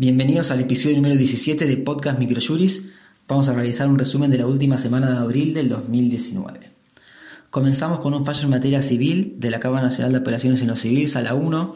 Bienvenidos al episodio número 17 de Podcast Microjuris. Vamos a realizar un resumen de la última semana de abril del 2019. Comenzamos con un fallo en materia civil de la Cámara Nacional de Operaciones en los Civiles, a la 1,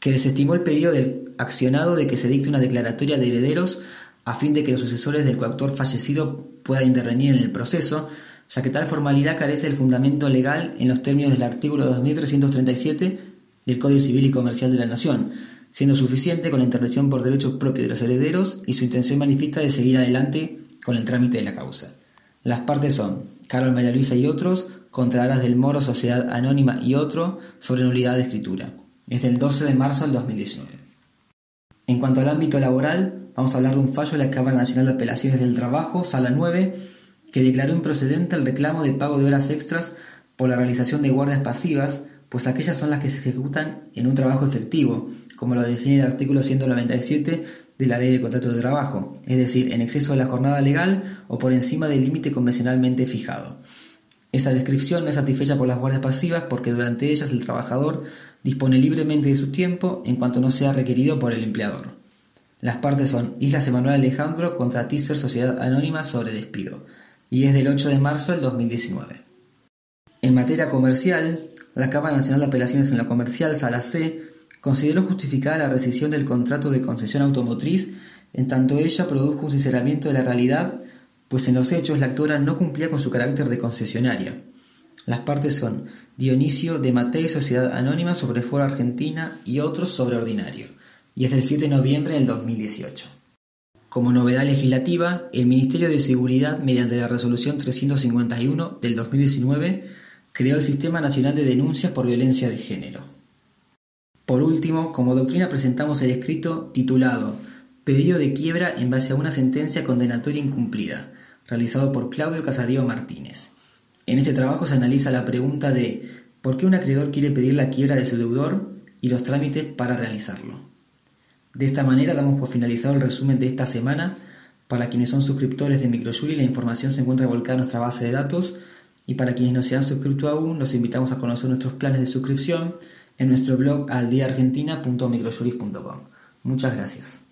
que desestimó el pedido del accionado de que se dicte una declaratoria de herederos a fin de que los sucesores del coactor fallecido puedan intervenir en el proceso, ya que tal formalidad carece del fundamento legal en los términos del artículo 2337 del Código Civil y Comercial de la Nación, siendo suficiente con la intervención por derecho propio de los herederos y su intención manifiesta de seguir adelante con el trámite de la causa. Las partes son Carlos María Luisa y otros contra Aras del Moro, Sociedad Anónima y otro sobre nulidad de escritura. Es del 12 de marzo del 2019. En cuanto al ámbito laboral, vamos a hablar de un fallo de la Cámara Nacional de Apelaciones del Trabajo, Sala 9, que declaró improcedente el reclamo de pago de horas extras por la realización de guardias pasivas, pues aquellas son las que se ejecutan en un trabajo efectivo, como lo define el artículo 197 de la Ley de Contrato de Trabajo, es decir, en exceso de la jornada legal o por encima del límite convencionalmente fijado. Esa descripción no es satisfecha por las guardias pasivas porque durante ellas el trabajador dispone libremente de su tiempo en cuanto no sea requerido por el empleador. Las partes son Islas Emanuel Alejandro contra Teaser Sociedad Anónima sobre despido y es del 8 de marzo del 2019. En materia comercial, la Cámara Nacional de Apelaciones en la Comercial, Sala C, consideró justificada la rescisión del contrato de concesión automotriz en tanto ella produjo un sinceramiento de la realidad, pues en los hechos la actora no cumplía con su carácter de concesionaria. Las partes son Dionisio de Matei, Sociedad Anónima sobre Foro Argentina y otros sobre Ordinario, y es del 7 de noviembre del 2018. Como novedad legislativa, el Ministerio de Seguridad, mediante la Resolución 351 del 2019, creó el Sistema Nacional de Denuncias por Violencia de Género. Por último, como doctrina presentamos el escrito titulado Pedido de quiebra en base a una sentencia condenatoria incumplida, realizado por Claudio Casadío Martínez. En este trabajo se analiza la pregunta de ¿por qué un acreedor quiere pedir la quiebra de su deudor y los trámites para realizarlo? De esta manera damos por finalizado el resumen de esta semana. Para quienes son suscriptores de Microjury, la información se encuentra volcada en nuestra base de datos. Y para quienes no se han suscrito aún, los invitamos a conocer nuestros planes de suscripción en nuestro blog aldiaargentina.microjuris.com. Muchas gracias.